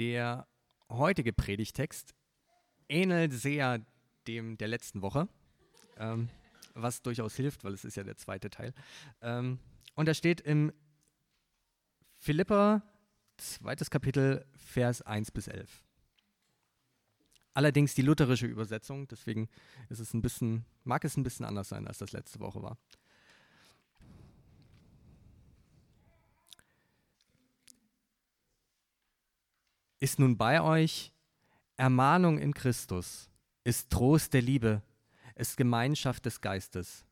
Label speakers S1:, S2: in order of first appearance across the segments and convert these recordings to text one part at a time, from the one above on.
S1: Der heutige Predigtext ähnelt sehr dem der letzten Woche, ähm, was durchaus hilft, weil es ist ja der zweite Teil. Ähm, und da steht im Philippa, zweites Kapitel, Vers 1 bis 11. Allerdings die lutherische Übersetzung, deswegen ist es ein bisschen, mag es ein bisschen anders sein, als das letzte Woche war. Ist nun bei euch Ermahnung in Christus, ist Trost der Liebe, ist Gemeinschaft des Geistes,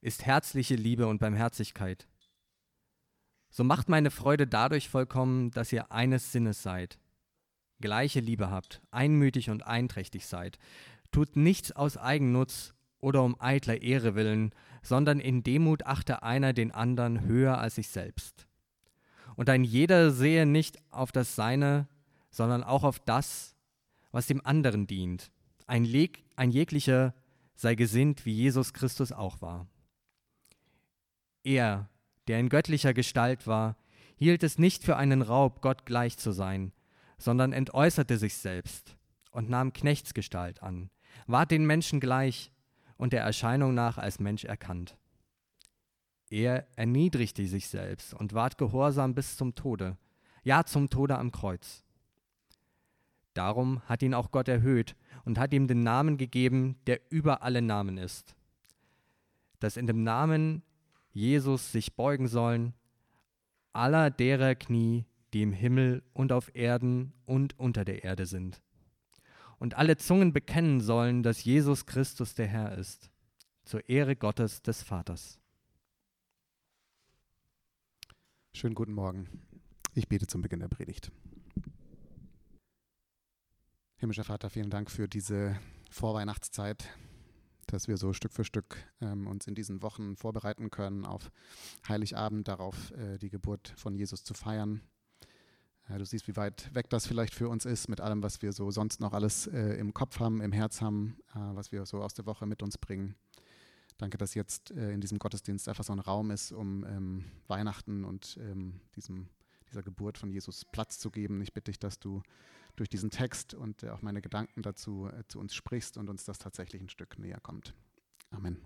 S1: ist herzliche Liebe und Barmherzigkeit. So macht meine Freude dadurch vollkommen, dass ihr eines Sinnes seid, gleiche Liebe habt, einmütig und einträchtig seid, tut nichts aus Eigennutz oder um eitler Ehre willen, sondern in Demut achte einer den anderen höher als sich selbst. Und ein jeder sehe nicht auf das Seine, sondern auch auf das, was dem anderen dient. Ein, Leg, ein jeglicher sei gesinnt, wie Jesus Christus auch war. Er, der in göttlicher Gestalt war, hielt es nicht für einen Raub, Gott gleich zu sein, sondern entäußerte sich selbst und nahm Knechtsgestalt an, ward den Menschen gleich und der Erscheinung nach als Mensch erkannt. Er erniedrigte sich selbst und ward gehorsam bis zum Tode, ja zum Tode am Kreuz. Darum hat ihn auch Gott erhöht und hat ihm den Namen gegeben, der über alle Namen ist. Dass in dem Namen Jesus sich beugen sollen aller derer Knie, die im Himmel und auf Erden und unter der Erde sind. Und alle Zungen bekennen sollen, dass Jesus Christus der Herr ist, zur Ehre Gottes des Vaters.
S2: Schönen guten Morgen. Ich bete zum Beginn der Predigt. Himmlischer Vater, vielen Dank für diese Vorweihnachtszeit, dass wir so Stück für Stück ähm, uns in diesen Wochen vorbereiten können auf Heiligabend, darauf äh, die Geburt von Jesus zu feiern. Äh, du siehst, wie weit weg das vielleicht für uns ist mit allem, was wir so sonst noch alles äh, im Kopf haben, im Herz haben, äh, was wir so aus der Woche mit uns bringen. Danke, dass jetzt äh, in diesem Gottesdienst einfach so ein Raum ist, um ähm, Weihnachten und ähm, diesem, dieser Geburt von Jesus Platz zu geben. Ich bitte dich, dass du durch diesen Text und äh, auch meine Gedanken dazu äh, zu uns sprichst und uns das tatsächlich ein Stück näher kommt. Amen.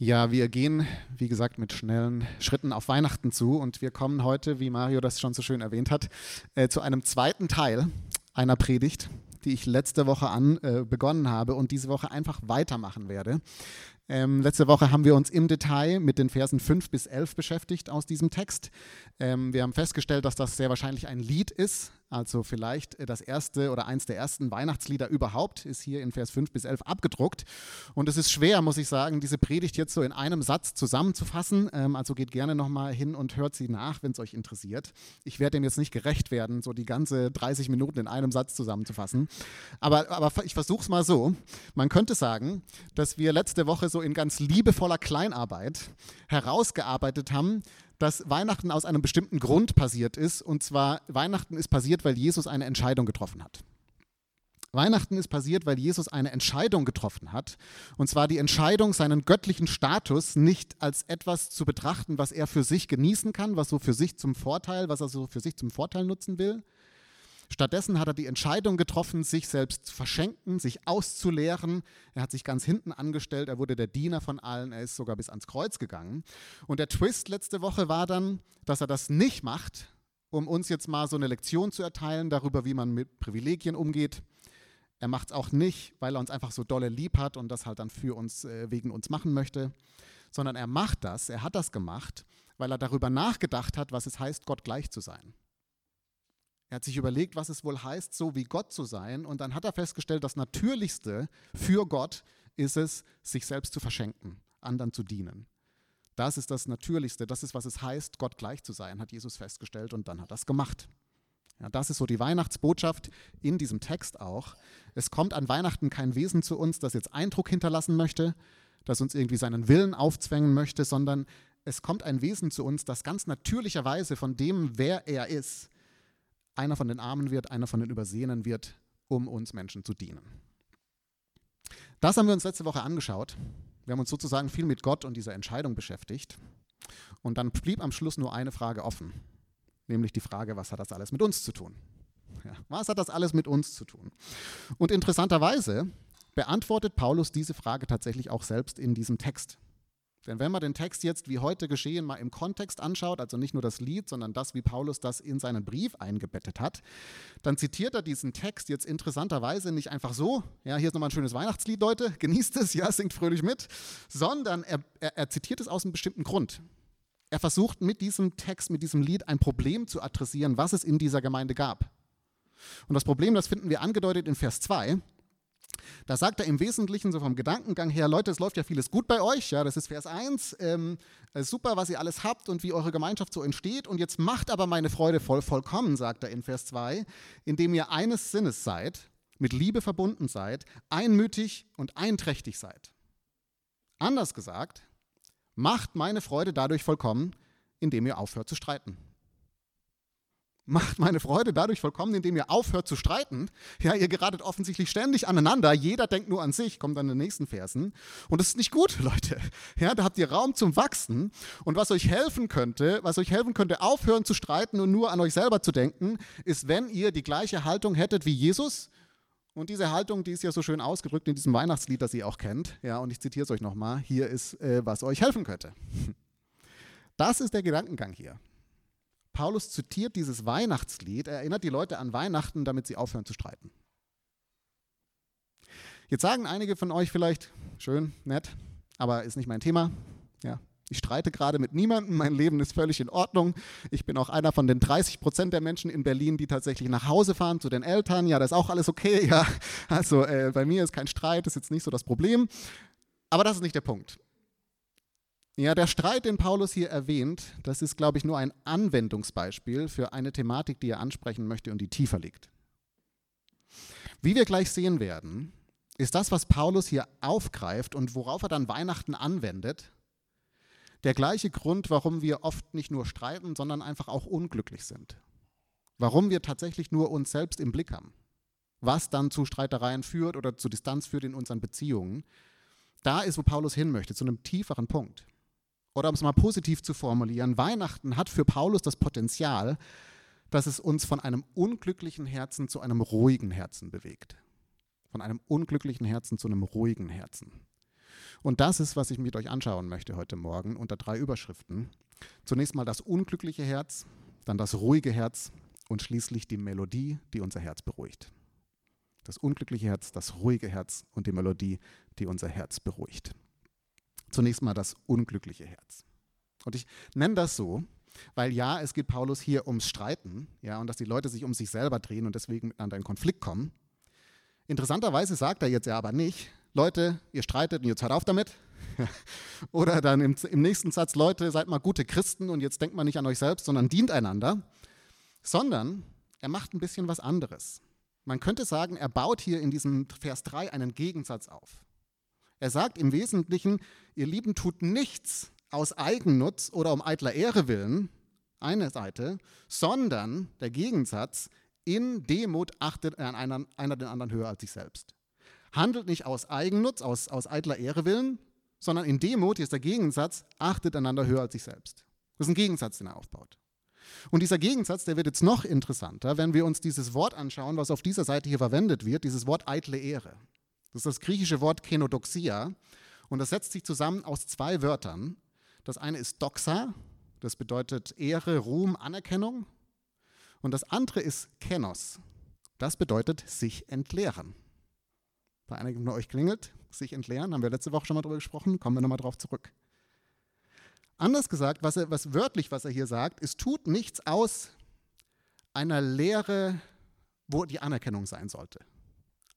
S2: Ja, wir gehen, wie gesagt, mit schnellen Schritten auf Weihnachten zu und wir kommen heute, wie Mario das schon so schön erwähnt hat, äh, zu einem zweiten Teil einer Predigt, die ich letzte Woche an äh, begonnen habe und diese Woche einfach weitermachen werde. Ähm, letzte Woche haben wir uns im Detail mit den Versen 5 bis 11 beschäftigt aus diesem Text. Ähm, wir haben festgestellt, dass das sehr wahrscheinlich ein Lied ist, also vielleicht äh, das erste oder eins der ersten Weihnachtslieder überhaupt, ist hier in Vers 5 bis 11 abgedruckt. Und es ist schwer, muss ich sagen, diese Predigt jetzt so in einem Satz zusammenzufassen. Ähm, also geht gerne nochmal hin und hört sie nach, wenn es euch interessiert. Ich werde dem jetzt nicht gerecht werden, so die ganze 30 Minuten in einem Satz zusammenzufassen. Aber, aber ich versuche es mal so. Man könnte sagen, dass wir letzte Woche so in ganz liebevoller Kleinarbeit herausgearbeitet haben, dass Weihnachten aus einem bestimmten Grund passiert ist. Und zwar, Weihnachten ist passiert, weil Jesus eine Entscheidung getroffen hat. Weihnachten ist passiert, weil Jesus eine Entscheidung getroffen hat. Und zwar die Entscheidung, seinen göttlichen Status nicht als etwas zu betrachten, was er für sich genießen kann, was so für sich zum Vorteil, was er so für sich zum Vorteil nutzen will, Stattdessen hat er die Entscheidung getroffen, sich selbst zu verschenken, sich auszuleeren. Er hat sich ganz hinten angestellt, er wurde der Diener von allen, er ist sogar bis ans Kreuz gegangen. Und der Twist letzte Woche war dann, dass er das nicht macht, um uns jetzt mal so eine Lektion zu erteilen darüber, wie man mit Privilegien umgeht. Er macht es auch nicht, weil er uns einfach so dolle lieb hat und das halt dann für uns, äh, wegen uns machen möchte, sondern er macht das, er hat das gemacht, weil er darüber nachgedacht hat, was es heißt, Gott gleich zu sein. Er hat sich überlegt, was es wohl heißt, so wie Gott zu sein. Und dann hat er festgestellt, das Natürlichste für Gott ist es, sich selbst zu verschenken, anderen zu dienen. Das ist das Natürlichste, das ist, was es heißt, Gott gleich zu sein, hat Jesus festgestellt und dann hat er es gemacht. Ja, das ist so die Weihnachtsbotschaft in diesem Text auch. Es kommt an Weihnachten kein Wesen zu uns, das jetzt Eindruck hinterlassen möchte, das uns irgendwie seinen Willen aufzwängen möchte, sondern es kommt ein Wesen zu uns, das ganz natürlicherweise von dem, wer er ist, einer von den Armen wird, einer von den Übersehenen wird, um uns Menschen zu dienen. Das haben wir uns letzte Woche angeschaut. Wir haben uns sozusagen viel mit Gott und dieser Entscheidung beschäftigt. Und dann blieb am Schluss nur eine Frage offen. nämlich die Frage, was hat das alles mit uns zu tun? Ja, was hat das alles mit uns zu tun? Und interessanterweise beantwortet Paulus diese Frage tatsächlich auch selbst in diesem Text. Denn wenn man den Text jetzt wie heute geschehen mal im Kontext anschaut, also nicht nur das Lied, sondern das, wie Paulus das in seinen Brief eingebettet hat, dann zitiert er diesen Text jetzt interessanterweise nicht einfach so, ja, hier ist nochmal ein schönes Weihnachtslied, Leute, genießt es, ja, singt fröhlich mit, sondern er, er, er zitiert es aus einem bestimmten Grund. Er versucht mit diesem Text, mit diesem Lied ein Problem zu adressieren, was es in dieser Gemeinde gab. Und das Problem, das finden wir angedeutet in Vers 2. Da sagt er im Wesentlichen so vom Gedankengang her, Leute, es läuft ja vieles gut bei euch, ja, das ist Vers 1, ähm, super, was ihr alles habt und wie eure Gemeinschaft so entsteht und jetzt macht aber meine Freude voll vollkommen, sagt er in Vers 2, indem ihr eines Sinnes seid, mit Liebe verbunden seid, einmütig und einträchtig seid. Anders gesagt, macht meine Freude dadurch vollkommen, indem ihr aufhört zu streiten macht meine Freude dadurch vollkommen, indem ihr aufhört zu streiten. Ja, ihr geratet offensichtlich ständig aneinander. Jeder denkt nur an sich, kommt dann in den nächsten Versen. Und das ist nicht gut, Leute. Ja, da habt ihr Raum zum Wachsen. Und was euch helfen könnte, was euch helfen könnte, aufhören zu streiten und nur an euch selber zu denken, ist, wenn ihr die gleiche Haltung hättet wie Jesus. Und diese Haltung, die ist ja so schön ausgedrückt in diesem Weihnachtslied, das ihr auch kennt. Ja, und ich zitiere es euch nochmal. Hier ist, äh, was euch helfen könnte. Das ist der Gedankengang hier. Paulus zitiert dieses Weihnachtslied, er erinnert die Leute an Weihnachten, damit sie aufhören zu streiten. Jetzt sagen einige von euch vielleicht, schön, nett, aber ist nicht mein Thema. Ja, ich streite gerade mit niemandem, mein Leben ist völlig in Ordnung. Ich bin auch einer von den 30 Prozent der Menschen in Berlin, die tatsächlich nach Hause fahren zu den Eltern. Ja, das ist auch alles okay. Ja, also äh, bei mir ist kein Streit, ist jetzt nicht so das Problem. Aber das ist nicht der Punkt. Ja, der Streit, den Paulus hier erwähnt, das ist, glaube ich, nur ein Anwendungsbeispiel für eine Thematik, die er ansprechen möchte und die tiefer liegt. Wie wir gleich sehen werden, ist das, was Paulus hier aufgreift und worauf er dann Weihnachten anwendet, der gleiche Grund, warum wir oft nicht nur streiten, sondern einfach auch unglücklich sind. Warum wir tatsächlich nur uns selbst im Blick haben. Was dann zu Streitereien führt oder zu Distanz führt in unseren Beziehungen. Da ist, wo Paulus hin möchte, zu einem tieferen Punkt. Oder um es mal positiv zu formulieren, Weihnachten hat für Paulus das Potenzial, dass es uns von einem unglücklichen Herzen zu einem ruhigen Herzen bewegt. Von einem unglücklichen Herzen zu einem ruhigen Herzen. Und das ist, was ich mit euch anschauen möchte heute Morgen unter drei Überschriften. Zunächst mal das unglückliche Herz, dann das ruhige Herz und schließlich die Melodie, die unser Herz beruhigt. Das unglückliche Herz, das ruhige Herz und die Melodie, die unser Herz beruhigt. Zunächst mal das unglückliche Herz. Und ich nenne das so, weil ja, es geht Paulus hier ums Streiten, ja, und dass die Leute sich um sich selber drehen und deswegen miteinander in Konflikt kommen. Interessanterweise sagt er jetzt ja aber nicht, Leute, ihr streitet und jetzt hört auf damit. Oder dann im, im, nächsten Satz, Leute, seid mal gute Christen und jetzt denkt man nicht an euch selbst, sondern dient einander. Sondern er macht ein bisschen was anderes. Man könnte sagen, er baut hier in diesem Vers 3 einen Gegensatz auf. Er sagt im Wesentlichen, ihr Lieben, tut nichts aus Eigennutz oder um eitler Ehre willen, eine Seite, sondern der Gegensatz, in Demut achtet er einer, einer den anderen höher als sich selbst. Handelt nicht aus Eigennutz, aus, aus eitler Ehre willen, sondern in Demut, hier ist der Gegensatz, achtet einander höher als sich selbst. Das ist ein Gegensatz, den er aufbaut. Und dieser Gegensatz, der wird jetzt noch interessanter, wenn wir uns dieses Wort anschauen, was auf dieser Seite hier verwendet wird, dieses Wort eitle Ehre. Das ist das griechische Wort Kenodoxia und das setzt sich zusammen aus zwei Wörtern. Das eine ist Doxa, das bedeutet Ehre, Ruhm, Anerkennung. Und das andere ist Kenos, das bedeutet sich entleeren. Bei einigen von euch klingelt, sich entleeren, haben wir letzte Woche schon mal darüber gesprochen, kommen wir nochmal drauf zurück. Anders gesagt, was, er, was wörtlich, was er hier sagt, ist, tut nichts aus einer Lehre, wo die Anerkennung sein sollte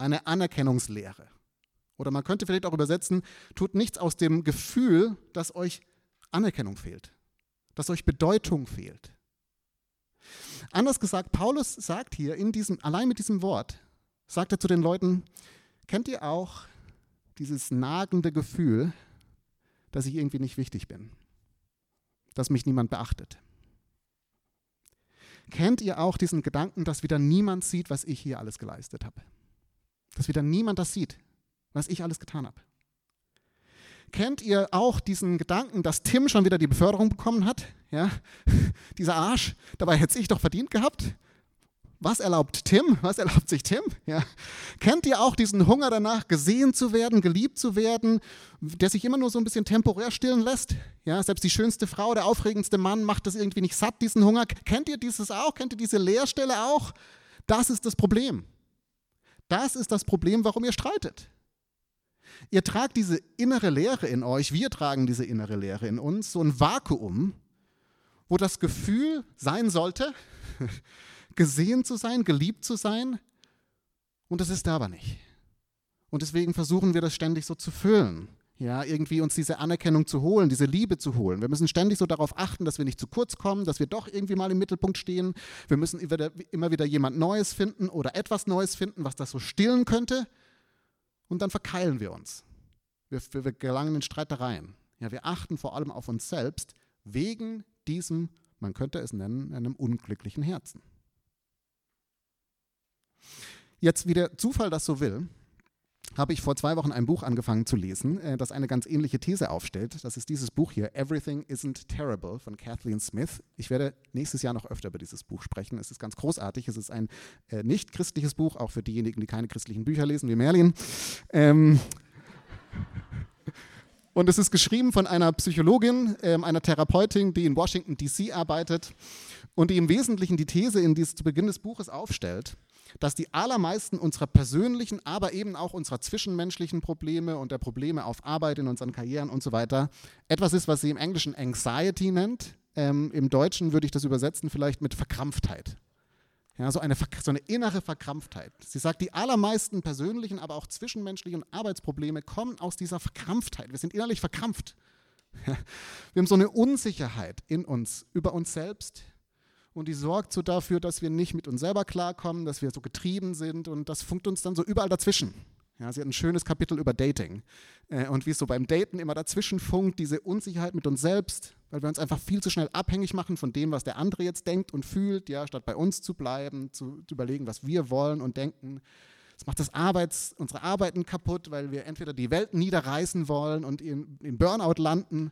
S2: eine Anerkennungslehre. Oder man könnte vielleicht auch übersetzen, tut nichts aus dem Gefühl, dass euch Anerkennung fehlt, dass euch Bedeutung fehlt. Anders gesagt, Paulus sagt hier in diesem, allein mit diesem Wort, sagt er zu den Leuten, kennt ihr auch dieses nagende Gefühl, dass ich irgendwie nicht wichtig bin, dass mich niemand beachtet? Kennt ihr auch diesen Gedanken, dass wieder niemand sieht, was ich hier alles geleistet habe? Dass wieder niemand das sieht, was ich alles getan habe. Kennt ihr auch diesen Gedanken, dass Tim schon wieder die Beförderung bekommen hat? Ja, dieser Arsch. Dabei hätte ich doch verdient gehabt. Was erlaubt Tim? Was erlaubt sich Tim? Ja. Kennt ihr auch diesen Hunger danach, gesehen zu werden, geliebt zu werden, der sich immer nur so ein bisschen temporär stillen lässt? Ja, selbst die schönste Frau, der aufregendste Mann macht das irgendwie nicht satt, diesen Hunger. Kennt ihr dieses auch? Kennt ihr diese Leerstelle auch? Das ist das Problem. Das ist das Problem, warum ihr streitet. Ihr tragt diese innere Leere in euch, wir tragen diese innere Leere in uns, so ein Vakuum, wo das Gefühl sein sollte, gesehen zu sein, geliebt zu sein. Und das ist da aber nicht. Und deswegen versuchen wir das ständig so zu füllen. Ja, irgendwie uns diese Anerkennung zu holen, diese Liebe zu holen. Wir müssen ständig so darauf achten, dass wir nicht zu kurz kommen, dass wir doch irgendwie mal im Mittelpunkt stehen. Wir müssen immer wieder jemand Neues finden oder etwas Neues finden, was das so stillen könnte. Und dann verkeilen wir uns. Wir, wir, wir gelangen in Streitereien. Ja, wir achten vor allem auf uns selbst wegen diesem, man könnte es nennen, einem unglücklichen Herzen. Jetzt, wie der Zufall das so will, habe ich vor zwei Wochen ein Buch angefangen zu lesen, äh, das eine ganz ähnliche These aufstellt. Das ist dieses Buch hier, Everything Isn't Terrible von Kathleen Smith. Ich werde nächstes Jahr noch öfter über dieses Buch sprechen. Es ist ganz großartig. Es ist ein äh, nicht christliches Buch, auch für diejenigen, die keine christlichen Bücher lesen, wie Merlin. Ähm und es ist geschrieben von einer Psychologin, ähm, einer Therapeutin, die in Washington, D.C. arbeitet und die im Wesentlichen die These in dieses, zu Beginn des Buches aufstellt, dass die allermeisten unserer persönlichen, aber eben auch unserer zwischenmenschlichen Probleme und der Probleme auf Arbeit, in unseren Karrieren und so weiter etwas ist, was sie im Englischen Anxiety nennt. Ähm, Im Deutschen würde ich das übersetzen vielleicht mit Verkrampftheit. Ja, so, eine, so eine innere Verkrampftheit. Sie sagt, die allermeisten persönlichen, aber auch zwischenmenschlichen Arbeitsprobleme kommen aus dieser Verkrampftheit. Wir sind innerlich verkrampft. Wir haben so eine Unsicherheit in uns, über uns selbst, und die sorgt so dafür, dass wir nicht mit uns selber klarkommen, dass wir so getrieben sind und das funkt uns dann so überall dazwischen. Ja, sie hat ein schönes Kapitel über Dating äh, und wie es so beim Daten immer dazwischen funkt, diese Unsicherheit mit uns selbst, weil wir uns einfach viel zu schnell abhängig machen von dem, was der andere jetzt denkt und fühlt, ja, statt bei uns zu bleiben, zu, zu überlegen, was wir wollen und denken. Das macht das Arbeits, unsere Arbeiten kaputt, weil wir entweder die Welt niederreißen wollen und in, in Burnout landen,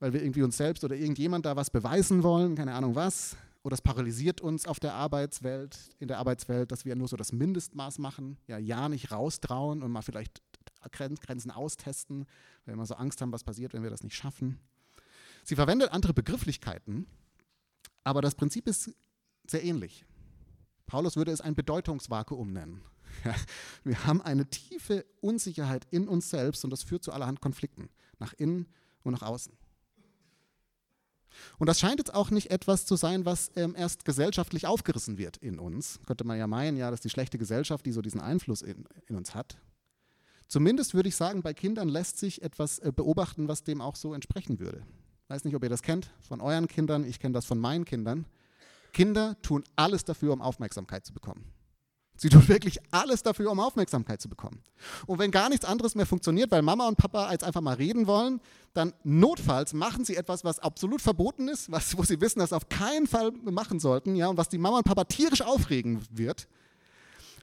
S2: weil wir irgendwie uns selbst oder irgendjemand da was beweisen wollen, keine Ahnung was, oder es paralysiert uns auf der Arbeitswelt, in der Arbeitswelt, dass wir nur so das Mindestmaß machen, ja, ja nicht raustrauen und mal vielleicht Grenzen austesten, weil wir immer so Angst haben, was passiert, wenn wir das nicht schaffen. Sie verwendet andere Begrifflichkeiten, aber das Prinzip ist sehr ähnlich. Paulus würde es ein Bedeutungsvakuum nennen. Wir haben eine tiefe Unsicherheit in uns selbst und das führt zu allerhand Konflikten, nach innen und nach außen. Und das scheint jetzt auch nicht etwas zu sein, was ähm, erst gesellschaftlich aufgerissen wird in uns. Könnte man ja meinen, ja, das ist die schlechte Gesellschaft, die so diesen Einfluss in, in uns hat. Zumindest würde ich sagen, bei Kindern lässt sich etwas äh, beobachten, was dem auch so entsprechen würde. Weiß nicht, ob ihr das kennt von euren Kindern, ich kenne das von meinen Kindern. Kinder tun alles dafür, um Aufmerksamkeit zu bekommen. Sie tun wirklich alles dafür, um Aufmerksamkeit zu bekommen. Und wenn gar nichts anderes mehr funktioniert, weil Mama und Papa jetzt einfach mal reden wollen, dann notfalls machen sie etwas, was absolut verboten ist, was, wo sie wissen, dass sie auf keinen Fall machen sollten, ja, und was die Mama und Papa tierisch aufregen wird.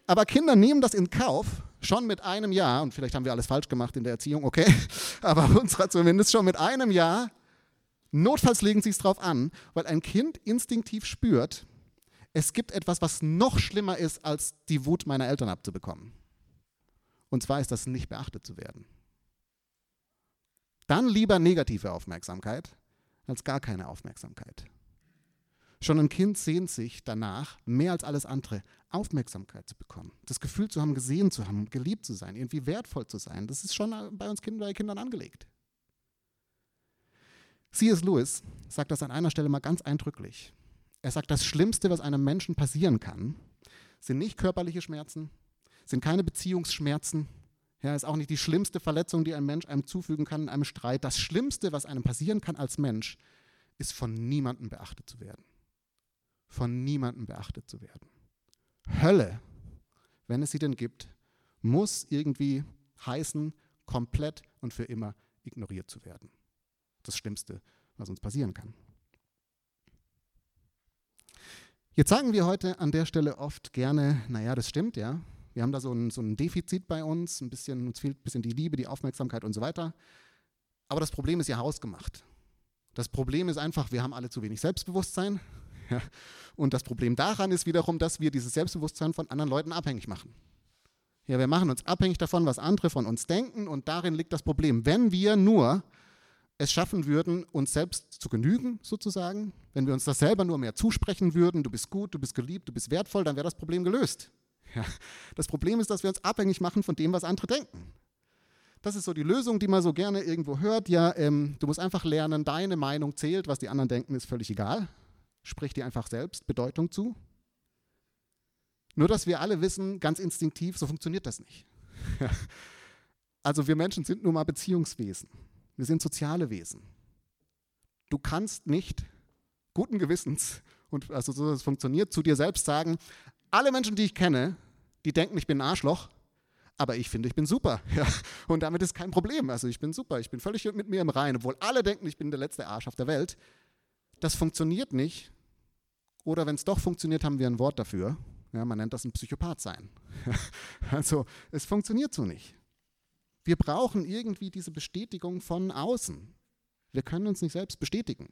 S2: Aber Kinder nehmen das in Kauf, schon mit einem Jahr, und vielleicht haben wir alles falsch gemacht in der Erziehung, okay, aber unserer zumindest schon mit einem Jahr, notfalls legen sie es drauf an, weil ein Kind instinktiv spürt, es gibt etwas, was noch schlimmer ist, als die Wut meiner Eltern abzubekommen. Und zwar ist das nicht beachtet zu werden. Dann lieber negative Aufmerksamkeit als gar keine Aufmerksamkeit. Schon ein Kind sehnt sich danach, mehr als alles andere, Aufmerksamkeit zu bekommen. Das Gefühl zu haben, gesehen zu haben, geliebt zu sein, irgendwie wertvoll zu sein. Das ist schon bei uns Kindern, bei Kindern angelegt. C.S. Lewis sagt das an einer Stelle mal ganz eindrücklich. Er sagt, das Schlimmste, was einem Menschen passieren kann, sind nicht körperliche Schmerzen, sind keine Beziehungsschmerzen, ja, ist auch nicht die schlimmste Verletzung, die ein Mensch einem zufügen kann in einem Streit. Das Schlimmste, was einem passieren kann als Mensch, ist von niemandem beachtet zu werden. Von niemandem beachtet zu werden. Hölle, wenn es sie denn gibt, muss irgendwie heißen, komplett und für immer ignoriert zu werden. Das Schlimmste, was uns passieren kann. Jetzt sagen wir heute an der Stelle oft gerne, naja, das stimmt, ja. Wir haben da so ein, so ein Defizit bei uns, ein bisschen, uns fehlt ein bisschen die Liebe, die Aufmerksamkeit und so weiter. Aber das Problem ist ja hausgemacht. Das Problem ist einfach, wir haben alle zu wenig Selbstbewusstsein. Ja. Und das Problem daran ist wiederum, dass wir dieses Selbstbewusstsein von anderen Leuten abhängig machen. Ja, wir machen uns abhängig davon, was andere von uns denken und darin liegt das Problem. Wenn wir nur es schaffen würden, uns selbst zu genügen, sozusagen, wenn wir uns das selber nur mehr zusprechen würden, du bist gut, du bist geliebt, du bist wertvoll, dann wäre das Problem gelöst. Ja. Das Problem ist, dass wir uns abhängig machen von dem, was andere denken. Das ist so die Lösung, die man so gerne irgendwo hört. Ja, ähm, du musst einfach lernen, deine Meinung zählt, was die anderen denken, ist völlig egal. Sprich dir einfach selbst Bedeutung zu. Nur, dass wir alle wissen, ganz instinktiv, so funktioniert das nicht. also wir Menschen sind nun mal Beziehungswesen. Wir sind soziale Wesen. Du kannst nicht guten Gewissens, und also so das funktioniert, zu dir selbst sagen, alle Menschen, die ich kenne, die denken, ich bin ein Arschloch, aber ich finde, ich bin super. Ja. Und damit ist kein Problem. Also ich bin super, ich bin völlig mit mir im Reinen, obwohl alle denken, ich bin der letzte Arsch auf der Welt. Das funktioniert nicht. Oder wenn es doch funktioniert, haben wir ein Wort dafür. Ja, man nennt das ein Psychopath sein. also es funktioniert so nicht. Wir brauchen irgendwie diese Bestätigung von außen. Wir können uns nicht selbst bestätigen.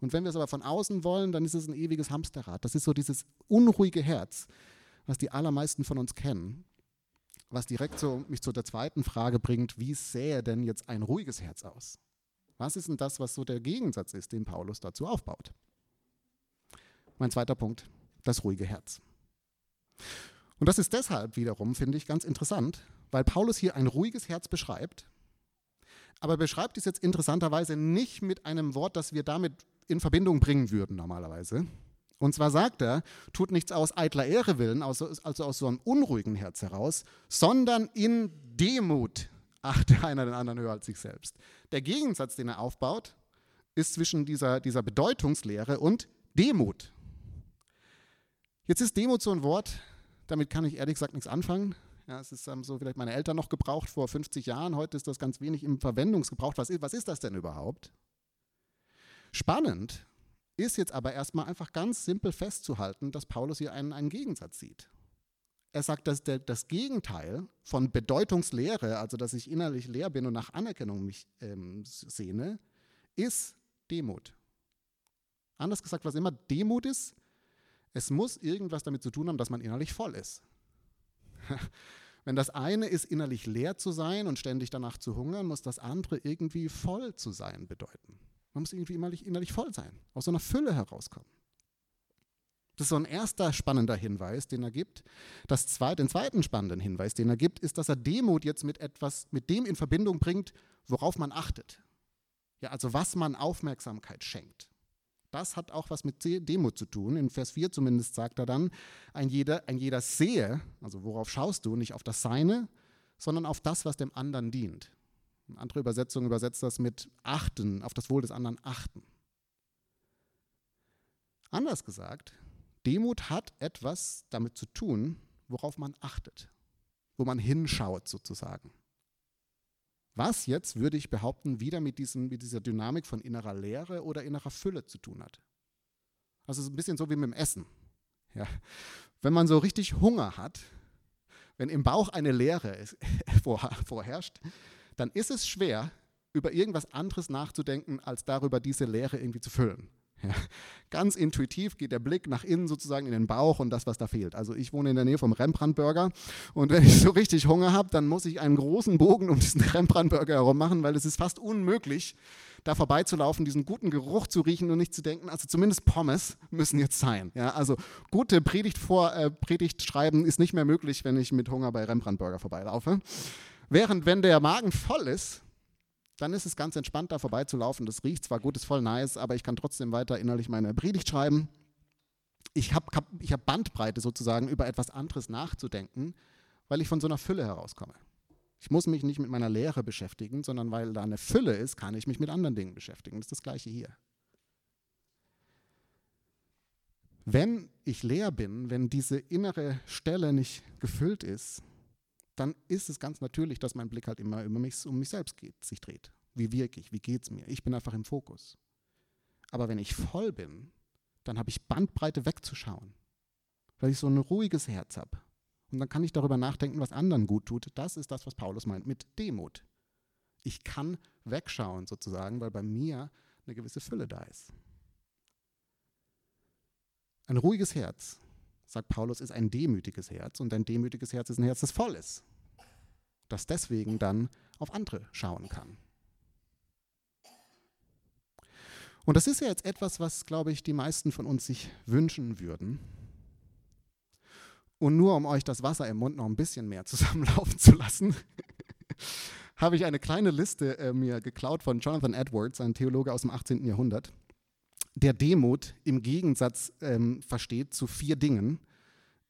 S2: Und wenn wir es aber von außen wollen, dann ist es ein ewiges Hamsterrad. Das ist so dieses unruhige Herz, was die allermeisten von uns kennen was direkt so mich zu der zweiten Frage bringt, wie sähe denn jetzt ein ruhiges Herz aus? Was ist denn das, was so der Gegensatz ist, den Paulus dazu aufbaut? Mein zweiter Punkt, das ruhige Herz. Und das ist deshalb wiederum, finde ich, ganz interessant, weil Paulus hier ein ruhiges Herz beschreibt, aber beschreibt es jetzt interessanterweise nicht mit einem Wort, das wir damit in Verbindung bringen würden normalerweise, und zwar sagt er, tut nichts aus eitler Ehre willen, also, also aus so einem unruhigen Herz heraus, sondern in Demut achte einer den anderen höher als sich selbst. Der Gegensatz, den er aufbaut, ist zwischen dieser, dieser Bedeutungslehre und Demut. Jetzt ist Demut so ein Wort, damit kann ich ehrlich gesagt nichts anfangen. Ja, es ist ähm, so vielleicht meine Eltern noch gebraucht vor 50 Jahren. Heute ist das ganz wenig im Verwendungsgebrauch. Was ist, was ist das denn überhaupt? Spannend ist jetzt aber erstmal einfach ganz simpel festzuhalten, dass Paulus hier einen, einen Gegensatz sieht. Er sagt, dass der, das Gegenteil von Bedeutungslehre, also dass ich innerlich leer bin und nach Anerkennung mich ähm, sehne, ist Demut. Anders gesagt, was immer Demut ist, es muss irgendwas damit zu tun haben, dass man innerlich voll ist. Wenn das eine ist, innerlich leer zu sein und ständig danach zu hungern, muss das andere irgendwie voll zu sein bedeuten. Man muss irgendwie innerlich, innerlich voll sein, aus so einer Fülle herauskommen. Das ist so ein erster spannender Hinweis, den er gibt. Das zweite, den zweiten spannenden Hinweis, den er gibt, ist, dass er Demut jetzt mit etwas, mit dem in Verbindung bringt, worauf man achtet. Ja, also was man Aufmerksamkeit schenkt. Das hat auch was mit Demut zu tun. In Vers 4 zumindest sagt er dann, ein jeder, ein jeder sehe, also worauf schaust du, nicht auf das Seine, sondern auf das, was dem anderen dient. Eine andere Übersetzung übersetzt das mit achten, auf das Wohl des anderen achten. Anders gesagt, Demut hat etwas damit zu tun, worauf man achtet, wo man hinschaut sozusagen. Was jetzt, würde ich behaupten, wieder mit, diesem, mit dieser Dynamik von innerer Leere oder innerer Fülle zu tun hat. Also es ist ein bisschen so wie mit dem Essen. Ja. Wenn man so richtig Hunger hat, wenn im Bauch eine Leere vorherrscht, dann ist es schwer, über irgendwas anderes nachzudenken, als darüber diese Leere irgendwie zu füllen. Ja. Ganz intuitiv geht der Blick nach innen sozusagen in den Bauch und das, was da fehlt. Also ich wohne in der Nähe vom Rembrandt-Burger und wenn ich so richtig Hunger habe, dann muss ich einen großen Bogen um diesen Rembrandt-Burger herum machen, weil es ist fast unmöglich, da vorbeizulaufen, diesen guten Geruch zu riechen und nicht zu denken, also zumindest Pommes müssen jetzt sein. Ja, also gute Predigt, vor, äh, Predigt schreiben ist nicht mehr möglich, wenn ich mit Hunger bei Rembrandt-Burger vorbeilaufe. Während wenn der Magen voll ist, dann ist es ganz entspannt, da vorbeizulaufen. Das riecht zwar gut, ist voll nice, aber ich kann trotzdem weiter innerlich meine Predigt schreiben. Ich habe ich hab Bandbreite sozusagen, über etwas anderes nachzudenken, weil ich von so einer Fülle herauskomme. Ich muss mich nicht mit meiner Lehre beschäftigen, sondern weil da eine Fülle ist, kann ich mich mit anderen Dingen beschäftigen. Das ist das Gleiche hier. Wenn ich leer bin, wenn diese innere Stelle nicht gefüllt ist, dann ist es ganz natürlich, dass mein Blick halt immer über mich, um mich selbst geht, sich dreht. Wie wirke ich? Wie geht es mir? Ich bin einfach im Fokus. Aber wenn ich voll bin, dann habe ich Bandbreite wegzuschauen, weil ich so ein ruhiges Herz habe. Und dann kann ich darüber nachdenken, was anderen gut tut. Das ist das, was Paulus meint mit Demut. Ich kann wegschauen sozusagen, weil bei mir eine gewisse Fülle da ist. Ein ruhiges Herz, sagt Paulus, ist ein demütiges Herz und ein demütiges Herz ist ein Herz, das voll ist, das deswegen dann auf andere schauen kann. Und das ist ja jetzt etwas, was, glaube ich, die meisten von uns sich wünschen würden. Und nur um euch das Wasser im Mund noch ein bisschen mehr zusammenlaufen zu lassen, habe ich eine kleine Liste äh, mir geklaut von Jonathan Edwards, ein Theologe aus dem 18. Jahrhundert, der Demut im Gegensatz ähm, versteht zu vier Dingen,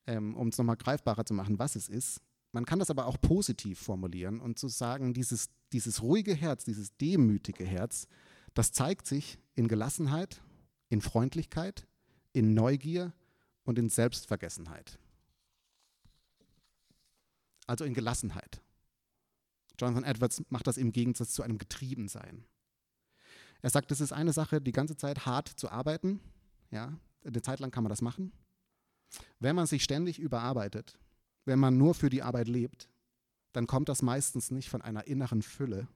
S2: ähm, um es nochmal greifbarer zu machen, was es ist. Man kann das aber auch positiv formulieren und zu sagen, dieses, dieses ruhige Herz, dieses demütige Herz, das zeigt sich in Gelassenheit, in Freundlichkeit, in Neugier und in Selbstvergessenheit. Also in Gelassenheit. Jonathan Edwards macht das im Gegensatz zu einem Getriebensein. Er sagt, es ist eine Sache, die ganze Zeit hart zu arbeiten. Ja, eine Zeit lang kann man das machen. Wenn man sich ständig überarbeitet, wenn man nur für die Arbeit lebt, dann kommt das meistens nicht von einer inneren Fülle,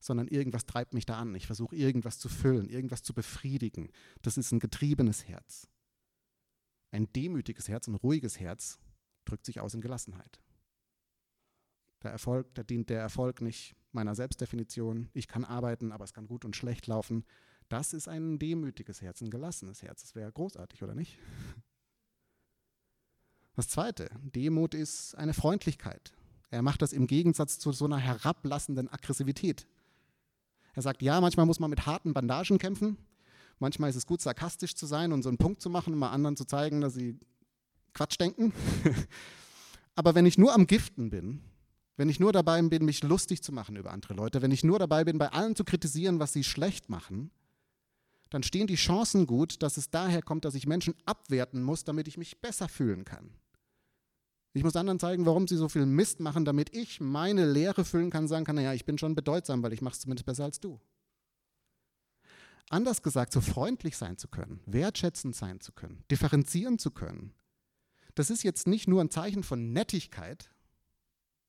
S2: sondern irgendwas treibt mich da an. Ich versuche irgendwas zu füllen, irgendwas zu befriedigen. Das ist ein getriebenes Herz. Ein demütiges Herz, ein ruhiges Herz drückt sich aus in Gelassenheit. Der Erfolg, da dient der Erfolg nicht meiner Selbstdefinition. Ich kann arbeiten, aber es kann gut und schlecht laufen. Das ist ein demütiges Herz, ein gelassenes Herz. Das wäre großartig, oder nicht? Das Zweite, Demut ist eine Freundlichkeit. Er macht das im Gegensatz zu so einer herablassenden Aggressivität. Er sagt, ja, manchmal muss man mit harten Bandagen kämpfen. Manchmal ist es gut, sarkastisch zu sein und so einen Punkt zu machen, um mal anderen zu zeigen, dass sie Quatsch denken. Aber wenn ich nur am Giften bin, wenn ich nur dabei bin, mich lustig zu machen über andere Leute, wenn ich nur dabei bin, bei allen zu kritisieren, was sie schlecht machen, dann stehen die Chancen gut, dass es daher kommt, dass ich Menschen abwerten muss, damit ich mich besser fühlen kann. Ich muss anderen zeigen, warum sie so viel Mist machen, damit ich meine Lehre füllen kann, sagen kann, naja, ich bin schon bedeutsam, weil ich mache es zumindest besser als du. Anders gesagt, so freundlich sein zu können, wertschätzend sein zu können, differenzieren zu können, das ist jetzt nicht nur ein Zeichen von Nettigkeit,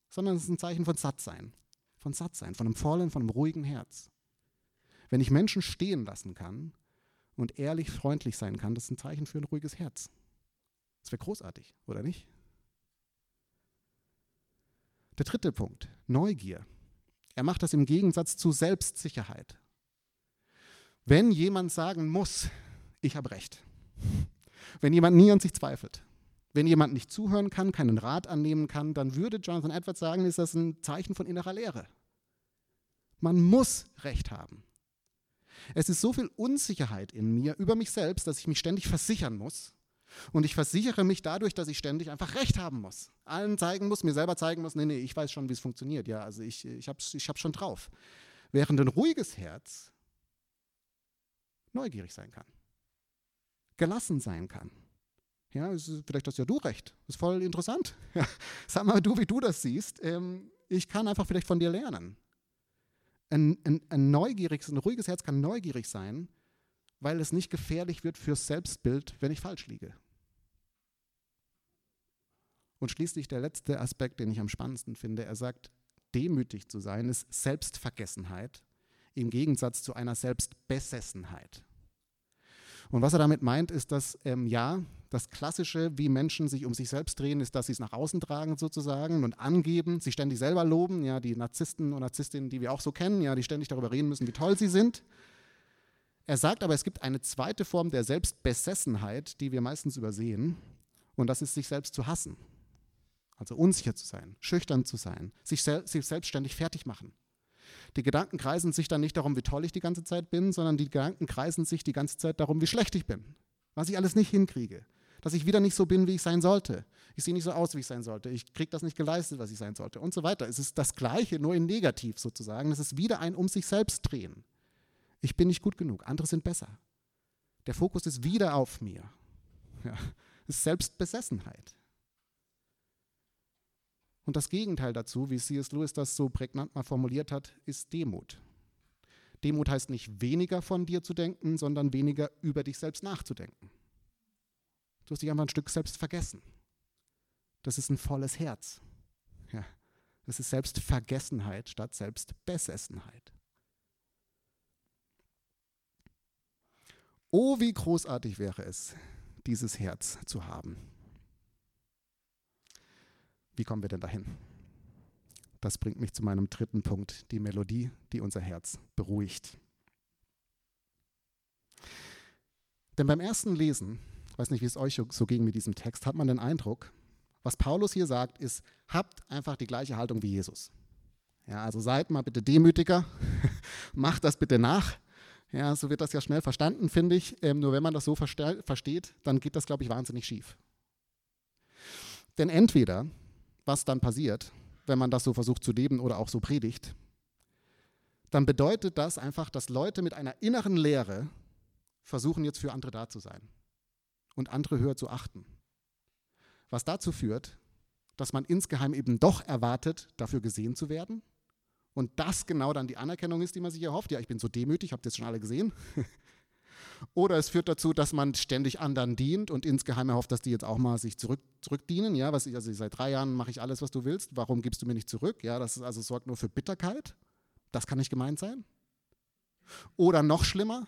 S2: sondern es ist ein Zeichen von Sattsein. Von Sattsein, von einem vollen, von einem ruhigen Herz. Wenn ich Menschen stehen lassen kann und ehrlich freundlich sein kann, das ist ein Zeichen für ein ruhiges Herz. Das wäre großartig, oder nicht? Der dritte Punkt, Neugier. Er macht das im Gegensatz zu Selbstsicherheit. Wenn jemand sagen muss, ich habe recht, wenn jemand nie an sich zweifelt, wenn jemand nicht zuhören kann, keinen Rat annehmen kann, dann würde Jonathan Edwards sagen, ist das ein Zeichen von innerer Leere. Man muss Recht haben. Es ist so viel Unsicherheit in mir über mich selbst, dass ich mich ständig versichern muss. Und ich versichere mich dadurch, dass ich ständig einfach Recht haben muss. Allen zeigen muss, mir selber zeigen muss, nee, nee, ich weiß schon, wie es funktioniert. Ja, also ich, ich habe ich schon drauf. Während ein ruhiges Herz neugierig sein kann, gelassen sein kann ja, vielleicht hast ja du recht. Das ist voll interessant. Ja, sag mal du, wie du das siehst. Ähm, ich kann einfach vielleicht von dir lernen. Ein, ein, ein neugieriges, ein ruhiges Herz kann neugierig sein, weil es nicht gefährlich wird fürs Selbstbild, wenn ich falsch liege. Und schließlich der letzte Aspekt, den ich am spannendsten finde. Er sagt, demütig zu sein ist Selbstvergessenheit im Gegensatz zu einer Selbstbesessenheit. Und was er damit meint, ist, dass ähm, ja, das Klassische, wie Menschen sich um sich selbst drehen, ist, dass sie es nach außen tragen sozusagen und angeben, sich ständig selber loben. Ja, die Narzissten und Narzisstinnen, die wir auch so kennen, ja, die ständig darüber reden müssen, wie toll sie sind. Er sagt aber, es gibt eine zweite Form der Selbstbesessenheit, die wir meistens übersehen. Und das ist, sich selbst zu hassen. Also unsicher zu sein, schüchtern zu sein, sich, sel sich selbstständig fertig machen. Die Gedanken kreisen sich dann nicht darum, wie toll ich die ganze Zeit bin, sondern die Gedanken kreisen sich die ganze Zeit darum, wie schlecht ich bin, was ich alles nicht hinkriege, dass ich wieder nicht so bin, wie ich sein sollte. Ich sehe nicht so aus, wie ich sein sollte. Ich kriege das nicht geleistet, was ich sein sollte und so weiter. Es ist das Gleiche, nur in negativ sozusagen. Es ist wieder ein um sich selbst drehen. Ich bin nicht gut genug, andere sind besser. Der Fokus ist wieder auf mir. Ja, es ist Selbstbesessenheit. Und das Gegenteil dazu, wie C.S. Lewis das so prägnant mal formuliert hat, ist Demut. Demut heißt nicht weniger von dir zu denken, sondern weniger über dich selbst nachzudenken. Du hast dich einfach ein Stück selbst vergessen. Das ist ein volles Herz. Ja. Das ist Selbstvergessenheit statt Selbstbesessenheit. Oh, wie großartig wäre es, dieses Herz zu haben. Wie kommen wir denn dahin? Das bringt mich zu meinem dritten Punkt, die Melodie, die unser Herz beruhigt. Denn beim ersten Lesen weiß nicht, wie es euch so ging mit diesem Text, hat man den Eindruck, was Paulus hier sagt, ist, habt einfach die gleiche Haltung wie Jesus. Ja, also seid mal bitte demütiger, macht das bitte nach. Ja, so wird das ja schnell verstanden, finde ich. Ähm, nur wenn man das so versteht, dann geht das, glaube ich, wahnsinnig schief. Denn entweder, was dann passiert, wenn man das so versucht zu leben oder auch so predigt, dann bedeutet das einfach, dass Leute mit einer inneren Lehre versuchen jetzt für andere da zu sein und andere höher zu achten. Was dazu führt, dass man insgeheim eben doch erwartet, dafür gesehen zu werden und das genau dann die Anerkennung ist, die man sich erhofft. Ja, ich bin so demütig, habt ihr jetzt schon alle gesehen? Oder es führt dazu, dass man ständig anderen dient und insgeheim erhofft, dass die jetzt auch mal sich zurück, zurückdienen. Ja, was ich, also seit drei Jahren mache ich alles, was du willst. Warum gibst du mir nicht zurück? Ja, das ist also sorgt nur für Bitterkeit. Das kann nicht gemeint sein. Oder noch schlimmer,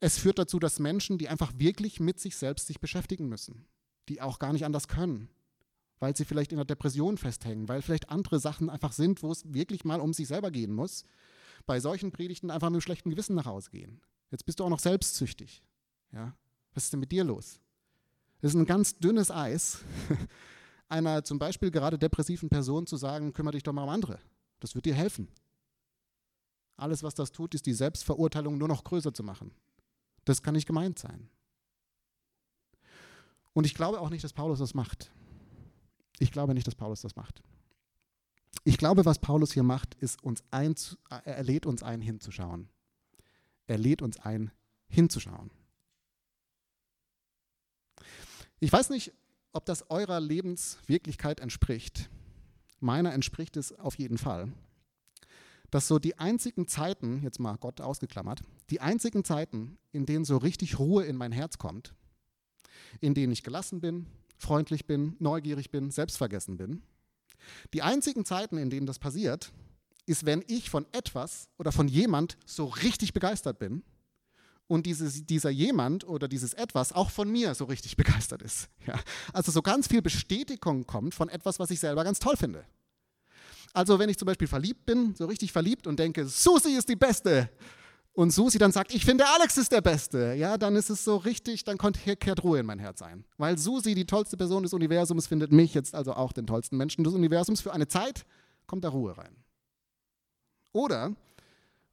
S2: es führt dazu, dass Menschen, die einfach wirklich mit sich selbst sich beschäftigen müssen, die auch gar nicht anders können, weil sie vielleicht in der Depression festhängen, weil vielleicht andere Sachen einfach sind, wo es wirklich mal um sich selber gehen muss, bei solchen Predigten einfach mit einem schlechten Gewissen nach Hause gehen. Jetzt bist du auch noch selbstsüchtig. Ja? Was ist denn mit dir los? Das ist ein ganz dünnes Eis, einer zum Beispiel gerade depressiven Person zu sagen, kümmere dich doch mal um andere. Das wird dir helfen. Alles, was das tut, ist die Selbstverurteilung nur noch größer zu machen. Das kann nicht gemeint sein. Und ich glaube auch nicht, dass Paulus das macht. Ich glaube nicht, dass Paulus das macht. Ich glaube, was Paulus hier macht, ist uns ein, er lädt uns ein, hinzuschauen. Er lädt uns ein, hinzuschauen. Ich weiß nicht, ob das eurer Lebenswirklichkeit entspricht. Meiner entspricht es auf jeden Fall. Dass so die einzigen Zeiten, jetzt mal Gott ausgeklammert, die einzigen Zeiten, in denen so richtig Ruhe in mein Herz kommt, in denen ich gelassen bin, freundlich bin, neugierig bin, selbstvergessen bin. Die einzigen Zeiten, in denen das passiert, ist, wenn ich von etwas oder von jemand so richtig begeistert bin und dieses, dieser jemand oder dieses etwas auch von mir so richtig begeistert ist. Ja. Also so ganz viel Bestätigung kommt von etwas, was ich selber ganz toll finde. Also wenn ich zum Beispiel verliebt bin, so richtig verliebt und denke, Susi ist die Beste, und Susi dann sagt, ich finde Alex ist der Beste, ja, dann ist es so richtig, dann kehrt Ruhe in mein Herz ein. Weil Susi, die tollste Person des Universums, findet mich jetzt also auch den tollsten Menschen des Universums. Für eine Zeit kommt da Ruhe rein. Oder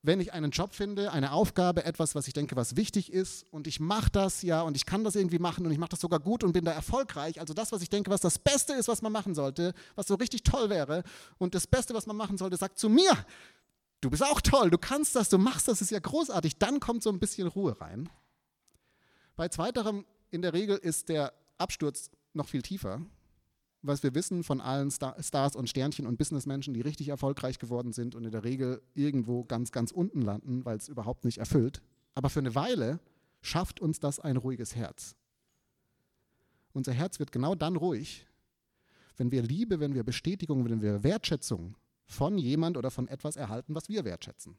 S2: wenn ich einen Job finde, eine Aufgabe, etwas, was ich denke, was wichtig ist und ich mache das ja und ich kann das irgendwie machen und ich mache das sogar gut und bin da erfolgreich, also das, was ich denke, was das Beste ist, was man machen sollte, was so richtig toll wäre und das Beste, was man machen sollte, sagt zu mir, du bist auch toll, du kannst das, du machst das, ist ja großartig. Dann kommt so ein bisschen Ruhe rein. Bei zweiterem in der Regel ist der Absturz noch viel tiefer. Was wir wissen von allen Star Stars und Sternchen und Businessmenschen, die richtig erfolgreich geworden sind und in der Regel irgendwo ganz, ganz unten landen, weil es überhaupt nicht erfüllt. Aber für eine Weile schafft uns das ein ruhiges Herz. Unser Herz wird genau dann ruhig, wenn wir Liebe, wenn wir Bestätigung, wenn wir Wertschätzung von jemand oder von etwas erhalten, was wir wertschätzen.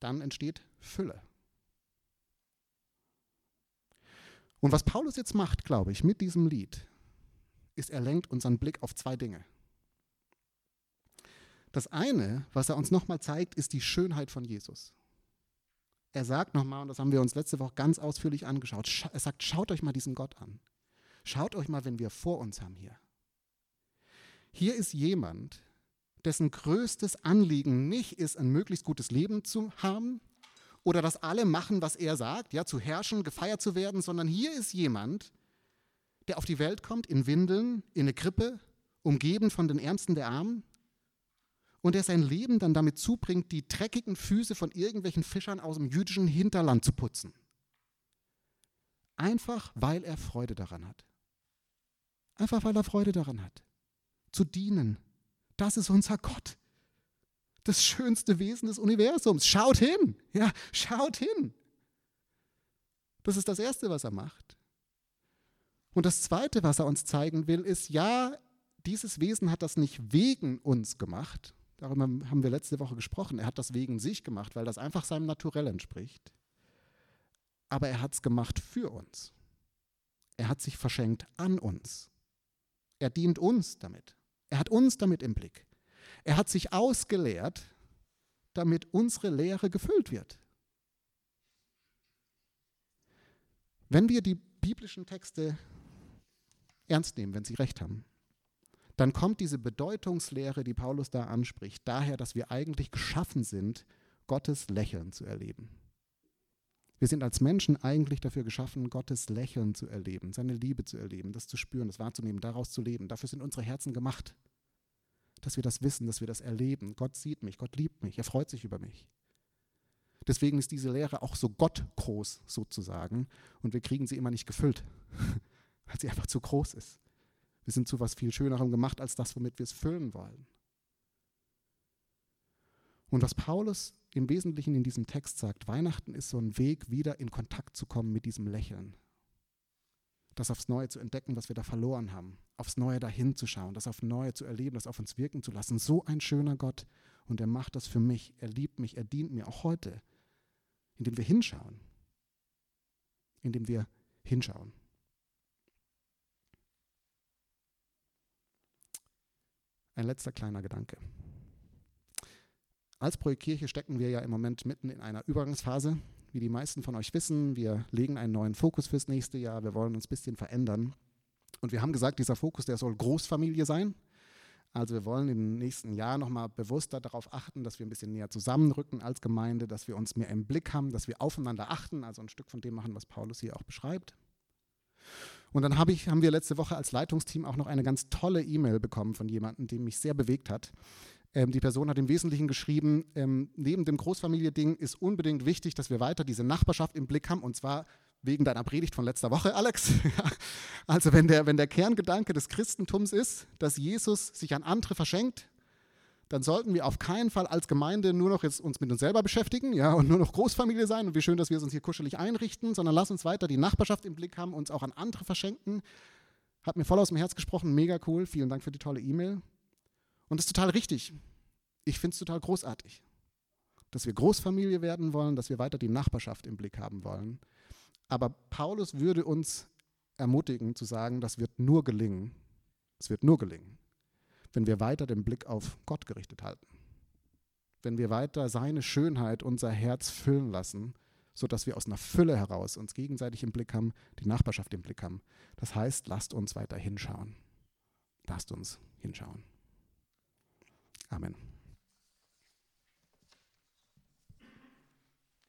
S2: Dann entsteht Fülle. Und was Paulus jetzt macht, glaube ich, mit diesem Lied, ist, er lenkt unseren Blick auf zwei Dinge. Das eine, was er uns nochmal zeigt, ist die Schönheit von Jesus. Er sagt nochmal, und das haben wir uns letzte Woche ganz ausführlich angeschaut, er sagt, schaut euch mal diesen Gott an. Schaut euch mal, wenn wir vor uns haben hier. Hier ist jemand, dessen größtes Anliegen nicht ist, ein möglichst gutes Leben zu haben oder dass alle machen, was er sagt, ja, zu herrschen, gefeiert zu werden, sondern hier ist jemand, der auf die Welt kommt in Windeln, in eine Krippe, umgeben von den Ärmsten der Armen und der sein Leben dann damit zubringt, die dreckigen Füße von irgendwelchen Fischern aus dem jüdischen Hinterland zu putzen. Einfach weil er Freude daran hat. Einfach weil er Freude daran hat. Zu dienen, das ist unser Gott. Das schönste Wesen des Universums. Schaut hin. Ja, schaut hin. Das ist das Erste, was er macht. Und das Zweite, was er uns zeigen will, ist, ja, dieses Wesen hat das nicht wegen uns gemacht. Darüber haben wir letzte Woche gesprochen. Er hat das wegen sich gemacht, weil das einfach seinem Naturell entspricht. aber er hat es gemacht für uns. Er hat sich verschenkt an uns. Er dient uns damit. Er hat uns damit im Blick. Er hat sich ausgeleert, damit unsere Lehre gefüllt wird. Wenn wir die biblischen Texte ernst nehmen, wenn sie recht haben, dann kommt diese Bedeutungslehre, die Paulus da anspricht, daher, dass wir eigentlich geschaffen sind, Gottes Lächeln zu erleben. Wir sind als Menschen eigentlich dafür geschaffen, Gottes Lächeln zu erleben, seine Liebe zu erleben, das zu spüren, das wahrzunehmen, daraus zu leben. Dafür sind unsere Herzen gemacht, dass wir das wissen, dass wir das erleben. Gott sieht mich, Gott liebt mich, er freut sich über mich. Deswegen ist diese Lehre auch so gottgroß sozusagen und wir kriegen sie immer nicht gefüllt, weil sie einfach zu groß ist. Wir sind zu was viel Schönerem gemacht als das, womit wir es füllen wollen. Und was Paulus im Wesentlichen in diesem Text sagt, Weihnachten ist so ein Weg, wieder in Kontakt zu kommen mit diesem Lächeln. Das aufs Neue zu entdecken, was wir da verloren haben. Aufs Neue dahin zu schauen, das aufs Neue zu erleben, das auf uns wirken zu lassen. So ein schöner Gott. Und er macht das für mich. Er liebt mich, er dient mir auch heute. Indem wir hinschauen. Indem wir hinschauen. Ein letzter kleiner Gedanke. Als Projektkirche stecken wir ja im Moment mitten in einer Übergangsphase. Wie die meisten von euch wissen, wir legen einen neuen Fokus fürs nächste Jahr. Wir wollen uns ein bisschen verändern. Und wir haben gesagt, dieser Fokus, der soll Großfamilie sein. Also wir wollen im nächsten Jahr nochmal bewusster darauf achten, dass wir ein bisschen näher zusammenrücken als Gemeinde, dass wir uns mehr im Blick haben, dass wir aufeinander achten, also ein Stück von dem machen, was Paulus hier auch beschreibt. Und dann hab ich, haben wir letzte Woche als Leitungsteam auch noch eine ganz tolle E-Mail bekommen von jemandem, der mich sehr bewegt hat. Ähm, die Person hat im Wesentlichen geschrieben, ähm, neben dem Großfamilie-Ding ist unbedingt wichtig, dass wir weiter diese Nachbarschaft im Blick haben und zwar wegen deiner Predigt von letzter Woche, Alex. also wenn der, wenn der Kerngedanke des Christentums ist, dass Jesus sich an andere verschenkt, dann sollten wir auf keinen Fall als Gemeinde nur noch jetzt uns mit uns selber beschäftigen, ja, und nur noch Großfamilie sein und wie schön, dass wir uns hier kuschelig einrichten, sondern lass uns weiter die Nachbarschaft im Blick haben, uns auch an andere verschenken. Hat mir voll aus dem Herz gesprochen, mega cool. Vielen Dank für die tolle E-Mail. Und das ist total richtig. Ich finde es total großartig, dass wir Großfamilie werden wollen, dass wir weiter die Nachbarschaft im Blick haben wollen. Aber Paulus würde uns ermutigen zu sagen, das wird nur gelingen. Es wird nur gelingen, wenn wir weiter den Blick auf Gott gerichtet halten. Wenn wir weiter seine Schönheit unser Herz füllen lassen, sodass wir aus einer Fülle heraus uns gegenseitig im Blick haben, die Nachbarschaft im Blick haben. Das heißt, lasst uns weiter hinschauen. Lasst uns hinschauen. Amen.